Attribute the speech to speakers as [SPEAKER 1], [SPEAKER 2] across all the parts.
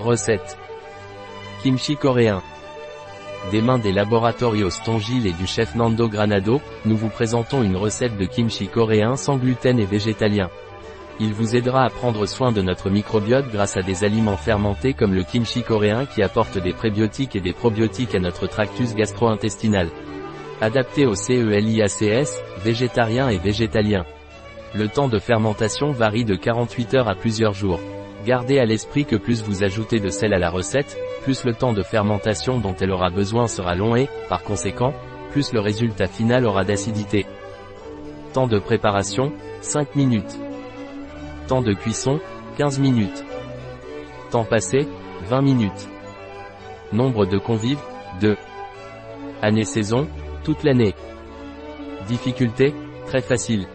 [SPEAKER 1] Recette. Kimchi coréen. Des mains des laboratorios Tongil et du chef Nando Granado, nous vous présentons une recette de kimchi coréen sans gluten et végétalien. Il vous aidera à prendre soin de notre microbiote grâce à des aliments fermentés comme le kimchi coréen qui apporte des prébiotiques et des probiotiques à notre tractus gastro-intestinal. Adapté au CELIACS, végétarien et végétalien. Le temps de fermentation varie de 48 heures à plusieurs jours. Gardez à l'esprit que plus vous ajoutez de sel à la recette, plus le temps de fermentation dont elle aura besoin sera long et, par conséquent, plus le résultat final aura d'acidité. Temps de préparation, 5 minutes. Temps de cuisson, 15 minutes. Temps passé, 20 minutes. Nombre de convives, 2. Année-saison, toute l'année. Difficulté, très facile.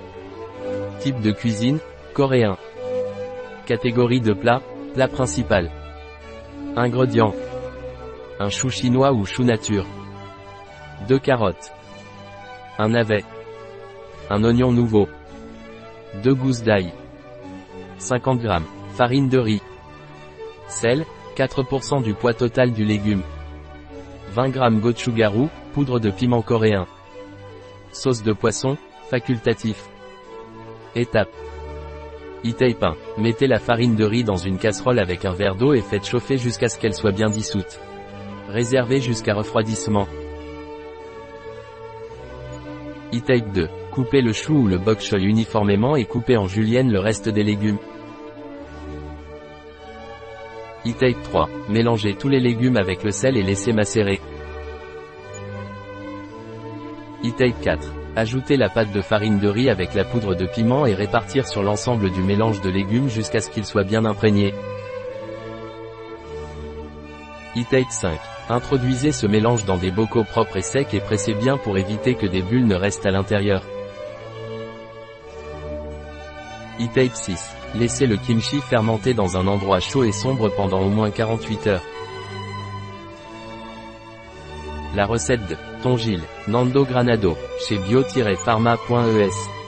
[SPEAKER 1] Type de cuisine, coréen. Catégorie de plat, plat principal. Ingrédients. Un chou chinois ou chou nature. 2 carottes. Un navet. Un oignon nouveau. 2 gousses d'ail. 50 g. Farine de riz. Sel, 4% du poids total du légume. 20 g gochugaru, poudre de piment coréen. Sauce de poisson, facultatif. Étape. E-tape 1. Mettez la farine de riz dans une casserole avec un verre d'eau et faites chauffer jusqu'à ce qu'elle soit bien dissoute. Réservez jusqu'à refroidissement. E-tape 2. Coupez le chou ou le bok choy uniformément et coupez en julienne le reste des légumes. E-tape 3. Mélangez tous les légumes avec le sel et laissez macérer. E-tape 4. Ajoutez la pâte de farine de riz avec la poudre de piment et répartir sur l'ensemble du mélange de légumes jusqu'à ce qu'il soit bien imprégné. E-tape 5. Introduisez ce mélange dans des bocaux propres et secs et pressez bien pour éviter que des bulles ne restent à l'intérieur. E-tape 6. Laissez le kimchi fermenter dans un endroit chaud et sombre pendant au moins 48 heures. La recette de Tongil, Nando Granado, chez bio-pharma.es.